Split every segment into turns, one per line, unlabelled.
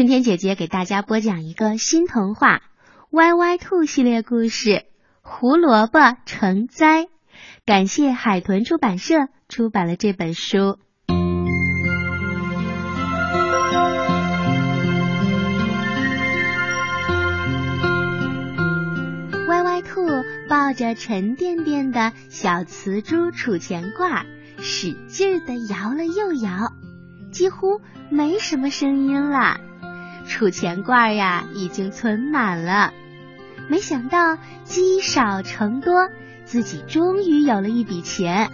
春天姐姐给大家播讲一个新童话《歪歪兔》系列故事《胡萝卜成灾》，感谢海豚出版社出版了这本书。歪歪兔抱着沉甸甸的小瓷珠储钱罐，使劲的摇了又摇，几乎没什么声音了。储钱罐呀，已经存满了。没想到积少成多，自己终于有了一笔钱。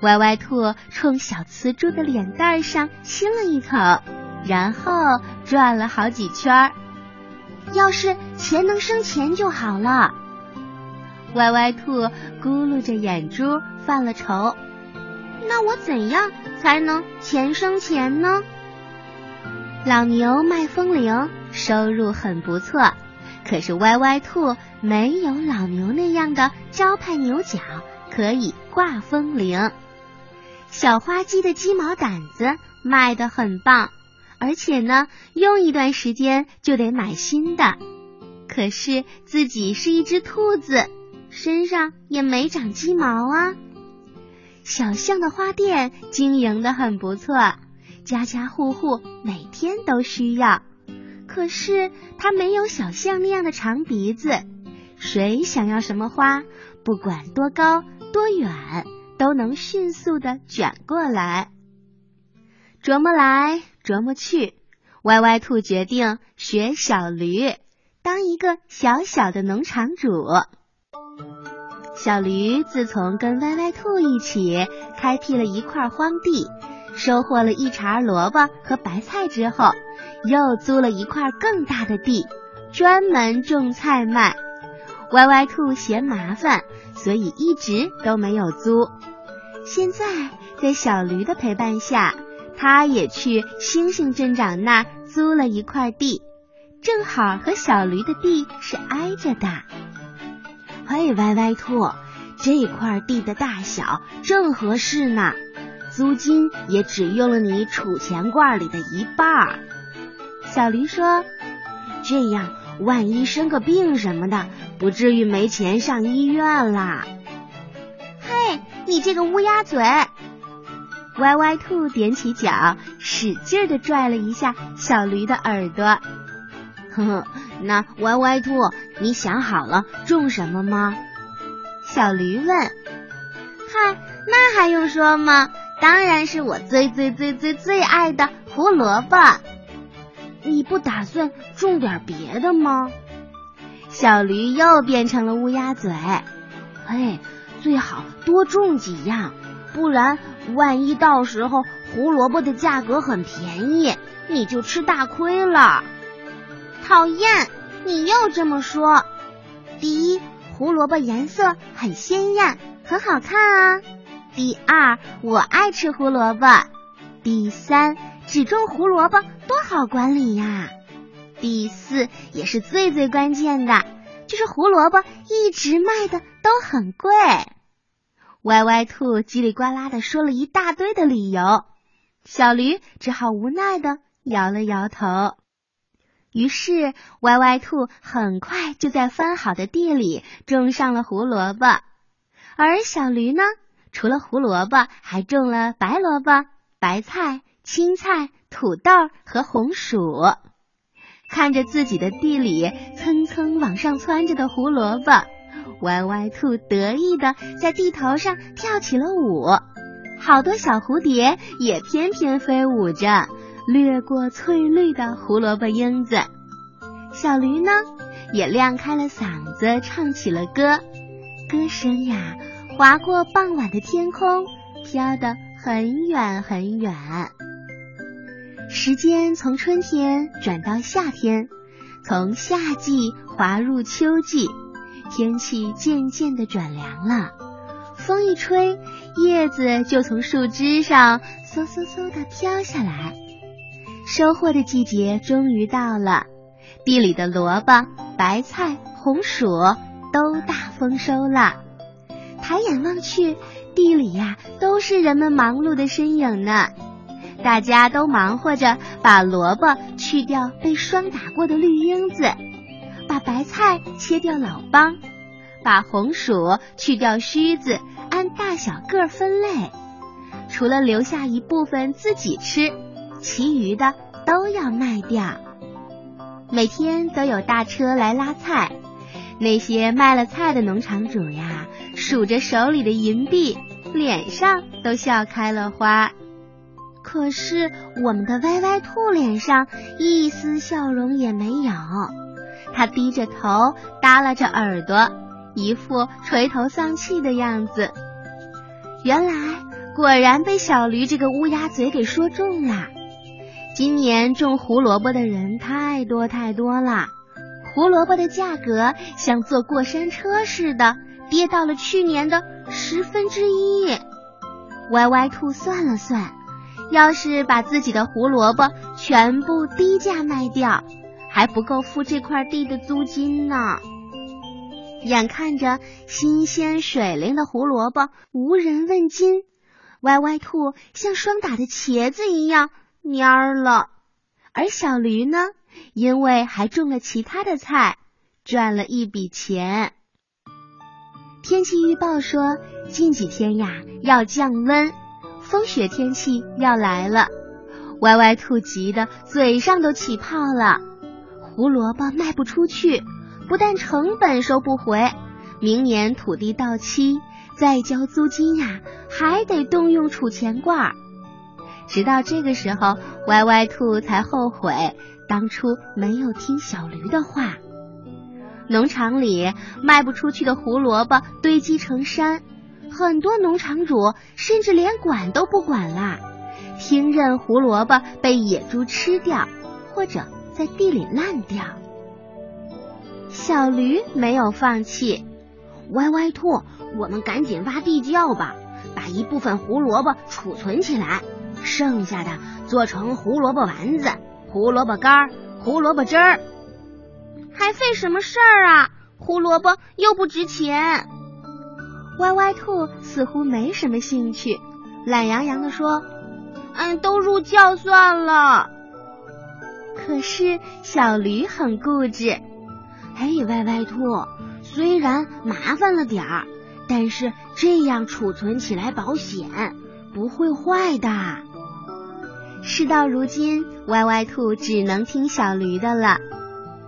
歪歪兔冲小瓷猪的脸蛋上亲了一口，然后转了好几圈。
要是钱能生钱就好了。
歪歪兔咕噜着眼珠，犯了愁。
那我怎样才能钱生钱呢？
老牛卖风铃，收入很不错。可是歪歪兔没有老牛那样的招牌牛角，可以挂风铃。小花鸡的鸡毛掸子卖得很棒，而且呢，用一段时间就得买新的。可是自己是一只兔子，身上也没长鸡毛啊。小象的花店经营的很不错。家家户户每天都需要，可是它没有小象那样的长鼻子。谁想要什么花，不管多高多远，都能迅速的卷过来。琢磨来琢磨去，歪歪兔决定学小驴，当一个小小的农场主。小驴自从跟歪歪兔一起开辟了一块荒地。收获了一茬萝卜和白菜之后，又租了一块更大的地，专门种菜卖。歪歪兔嫌麻烦，所以一直都没有租。现在在小驴的陪伴下，他也去星星镇长那儿租了一块地，正好和小驴的地是挨着的。
嘿，歪歪兔，这块地的大小正合适呢。租金也只用了你储钱罐里的一半儿。
小驴说：“
这样，万一生个病什么的，不至于没钱上医院啦。”
嘿，你这个乌鸦嘴！
歪歪兔踮起脚，使劲的拽了一下小驴的耳朵。
呵呵，那歪歪兔，你想好了种什么吗？
小驴问。
嗨，那还用说吗？当然是我最最最最最爱的胡萝卜。
你不打算种点别的吗？
小驴又变成了乌鸦嘴。
嘿，最好多种几样，不然万一到时候胡萝卜的价格很便宜，你就吃大亏了。
讨厌，你又这么说。第一，胡萝卜颜色很鲜艳，很好看啊。第二，我爱吃胡萝卜。第三，只种胡萝卜多好管理呀。第四，也是最最关键的，就是胡萝卜一直卖的都很贵。
歪歪兔叽里呱啦的说了一大堆的理由，小驴只好无奈的摇了摇头。于是，歪歪兔很快就在翻好的地里种上了胡萝卜，而小驴呢？除了胡萝卜，还种了白萝卜、白菜、青菜、土豆和红薯。看着自己的地里蹭蹭往上窜着的胡萝卜，歪歪兔得意的在地头上跳起了舞。好多小蝴蝶也翩翩飞舞着，掠过翠绿的胡萝卜缨子。小驴呢，也亮开了嗓子唱起了歌，歌声呀。划过傍晚的天空，飘得很远很远。时间从春天转到夏天，从夏季滑入秋季，天气渐渐的转凉了。风一吹，叶子就从树枝上嗖嗖嗖的飘下来。收获的季节终于到了，地里的萝卜、白菜、红薯都大丰收了。抬眼望去，地里呀都是人们忙碌的身影呢。大家都忙活着把萝卜去掉被霜打过的绿缨子，把白菜切掉老帮，把红薯去掉须子，按大小个分类。除了留下一部分自己吃，其余的都要卖掉。每天都有大车来拉菜，那些卖了菜的农场主呀，数着手里的银币，脸上都笑开了花。
可是我们的歪歪兔脸上一丝笑容也没有，
他低着头，耷拉着耳朵，一副垂头丧气的样子。原来果然被小驴这个乌鸦嘴给说中了。今年种胡萝卜的人太多太多了，胡萝卜的价格像坐过山车似的，跌到了去年的十分之一。歪歪兔算了算。要是把自己的胡萝卜全部低价卖掉，还不够付这块地的租金呢。眼看着新鲜水灵的胡萝卜无人问津，歪歪兔像霜打的茄子一样蔫了。而小驴呢，因为还种了其他的菜，赚了一笔钱。天气预报说，近几天呀要降温。风雪天气要来了，歪歪兔急得嘴上都起泡了。胡萝卜卖不出去，不但成本收不回，明年土地到期再交租金呀，还得动用储钱罐。直到这个时候，歪歪兔才后悔当初没有听小驴的话。农场里卖不出去的胡萝卜堆积成山。很多农场主甚至连管都不管啦，听任胡萝卜被野猪吃掉，或者在地里烂掉。小驴没有放弃，
歪歪兔，我们赶紧挖地窖吧，把一部分胡萝卜储存起来，剩下的做成胡萝卜丸子、胡萝卜干、胡萝卜汁儿。
还费什么事儿啊？胡萝卜又不值钱。
歪歪兔似乎没什么兴趣，懒洋洋的说：“
嗯，都入窖算了。”
可是小驴很固执。
嘿，歪歪兔，虽然麻烦了点儿，但是这样储存起来保险，不会坏的。
事到如今，歪歪兔只能听小驴的了。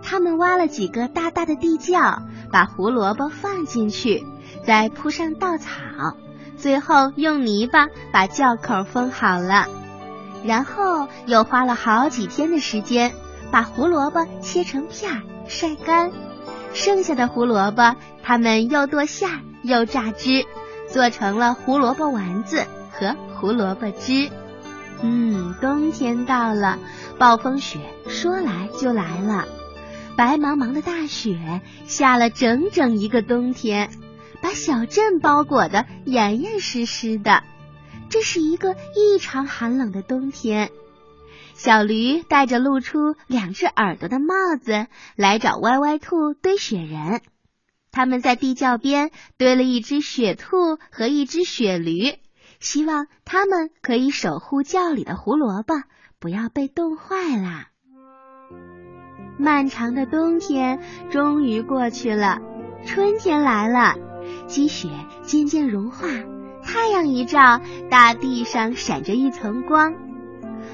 他们挖了几个大大的地窖，把胡萝卜放进去。再铺上稻草，最后用泥巴把窖口封好了，然后又花了好几天的时间把胡萝卜切成片儿晒干，剩下的胡萝卜他们又剁馅又榨汁，做成了胡萝卜丸子和胡萝卜汁。嗯，冬天到了，暴风雪说来就来了，白茫茫的大雪下了整整一个冬天。把小镇包裹的严严实实的，这是一个异常寒冷的冬天。小驴戴着露出两只耳朵的帽子来找歪歪兔堆雪人。他们在地窖边堆了一只雪兔和一只雪驴，希望他们可以守护窖里的胡萝卜，不要被冻坏啦。漫长的冬天终于过去了，春天来了。积雪渐渐融化，太阳一照，大地上闪着一层光。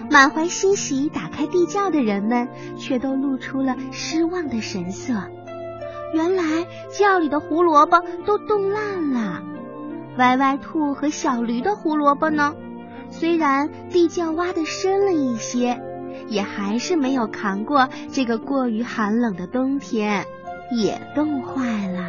满怀欣喜打开地窖的人们，却都露出了失望的神色。原来窖里的胡萝卜都冻烂了。歪歪兔和小驴的胡萝卜呢？虽然地窖挖的深了一些，也还是没有扛过这个过于寒冷的冬天，也冻坏了。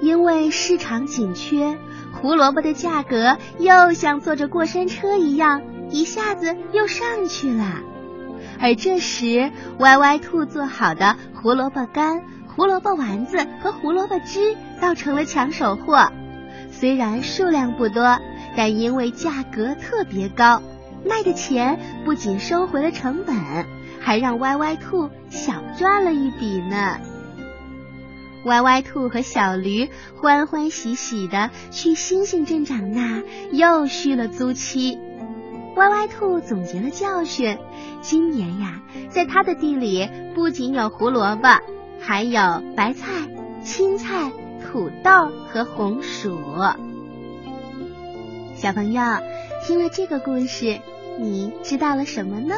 因为市场紧缺，胡萝卜的价格又像坐着过山车一样，一下子又上去了。而这时，歪歪兔做好的胡萝卜干、胡萝卜丸子和胡萝卜汁倒成了抢手货。虽然数量不多，但因为价格特别高，卖的钱不仅收回了成本，还让歪歪兔小赚了一笔呢。歪歪兔和小驴欢欢喜喜的去星星镇长那，又续了租期。歪歪兔总结了教训，今年呀，在他的地里不仅有胡萝卜，还有白菜、青菜、土豆和红薯。小朋友，听了这个故事，你知道了什么呢？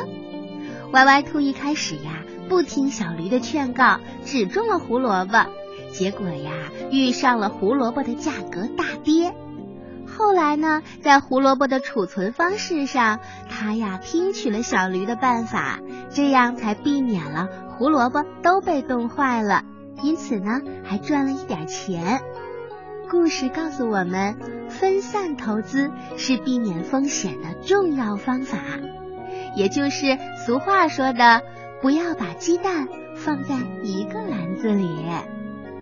歪歪兔一开始呀，不听小驴的劝告，只种了胡萝卜，结果呀，遇上了胡萝卜的价格大跌。后来呢，在胡萝卜的储存方式上，他呀听取了小驴的办法，这样才避免了胡萝卜都被冻坏了，因此呢，还赚了一点钱。故事告诉我们，分散投资是避免风险的重要方法，也就是俗话说的“不要把鸡蛋放在一个篮子里”。